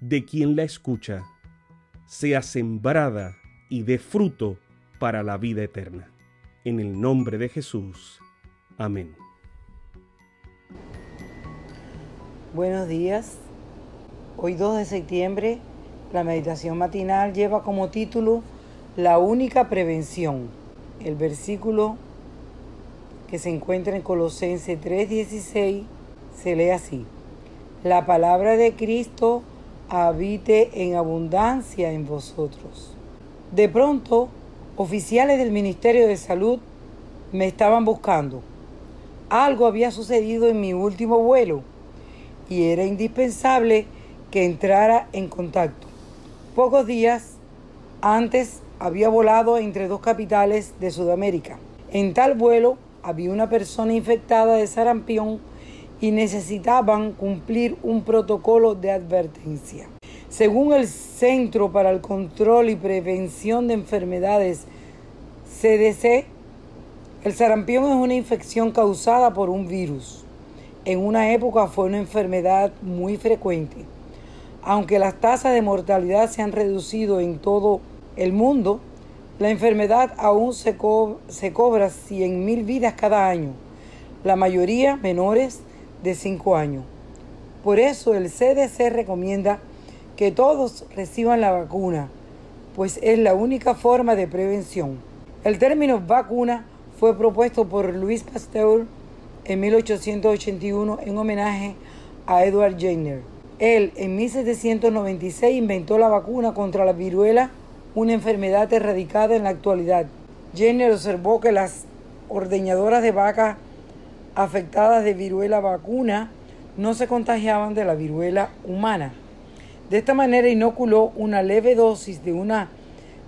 de quien la escucha, sea sembrada y dé fruto para la vida eterna. En el nombre de Jesús. Amén. Buenos días. Hoy 2 de septiembre, la meditación matinal lleva como título La única prevención. El versículo que se encuentra en Colosenses 3:16 se lee así. La palabra de Cristo habite en abundancia en vosotros. De pronto, oficiales del Ministerio de Salud me estaban buscando. Algo había sucedido en mi último vuelo y era indispensable que entrara en contacto. Pocos días antes había volado entre dos capitales de Sudamérica. En tal vuelo había una persona infectada de sarampión y necesitaban cumplir un protocolo de advertencia. Según el Centro para el Control y Prevención de Enfermedades, CDC, el sarampión es una infección causada por un virus. En una época fue una enfermedad muy frecuente. Aunque las tasas de mortalidad se han reducido en todo el mundo, la enfermedad aún se, se cobra 100.000 vidas cada año, la mayoría menores de 5 años. Por eso el CDC recomienda que todos reciban la vacuna, pues es la única forma de prevención. El término vacuna fue propuesto por Louis Pasteur en 1881 en homenaje a Edward Jenner. Él en 1796 inventó la vacuna contra la viruela, una enfermedad erradicada en la actualidad. Jenner observó que las ordeñadoras de vaca afectadas de viruela vacuna no se contagiaban de la viruela humana. De esta manera inoculó una leve dosis de una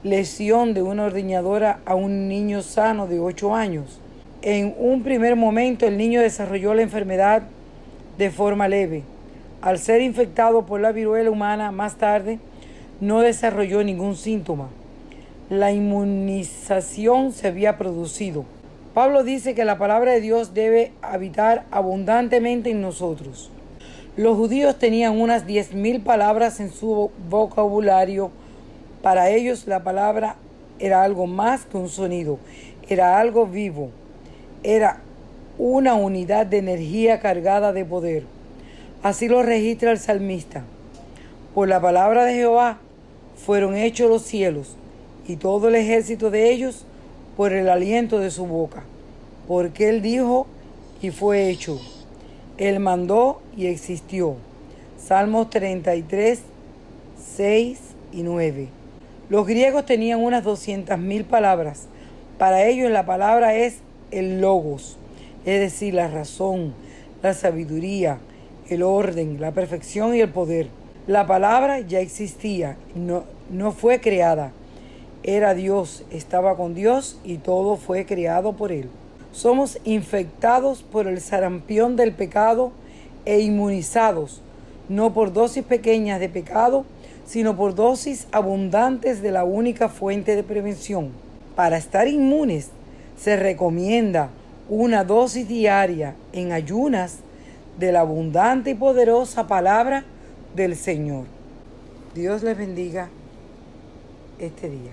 lesión de una ordeñadora a un niño sano de 8 años. En un primer momento el niño desarrolló la enfermedad de forma leve. Al ser infectado por la viruela humana más tarde, no desarrolló ningún síntoma. La inmunización se había producido. Pablo dice que la palabra de Dios debe habitar abundantemente en nosotros. Los judíos tenían unas diez mil palabras en su vocabulario. Para ellos la palabra era algo más que un sonido, era algo vivo, era una unidad de energía cargada de poder. Así lo registra el salmista. Por la palabra de Jehová fueron hechos los cielos y todo el ejército de ellos por el aliento de su boca, porque él dijo y fue hecho. Él mandó y existió. Salmos 33, 6 y 9. Los griegos tenían unas 200.000 palabras. Para ellos la palabra es el logos, es decir, la razón, la sabiduría, el orden, la perfección y el poder. La palabra ya existía, no, no fue creada era Dios, estaba con Dios y todo fue creado por Él. Somos infectados por el sarampión del pecado e inmunizados, no por dosis pequeñas de pecado, sino por dosis abundantes de la única fuente de prevención. Para estar inmunes se recomienda una dosis diaria en ayunas de la abundante y poderosa palabra del Señor. Dios les bendiga este día.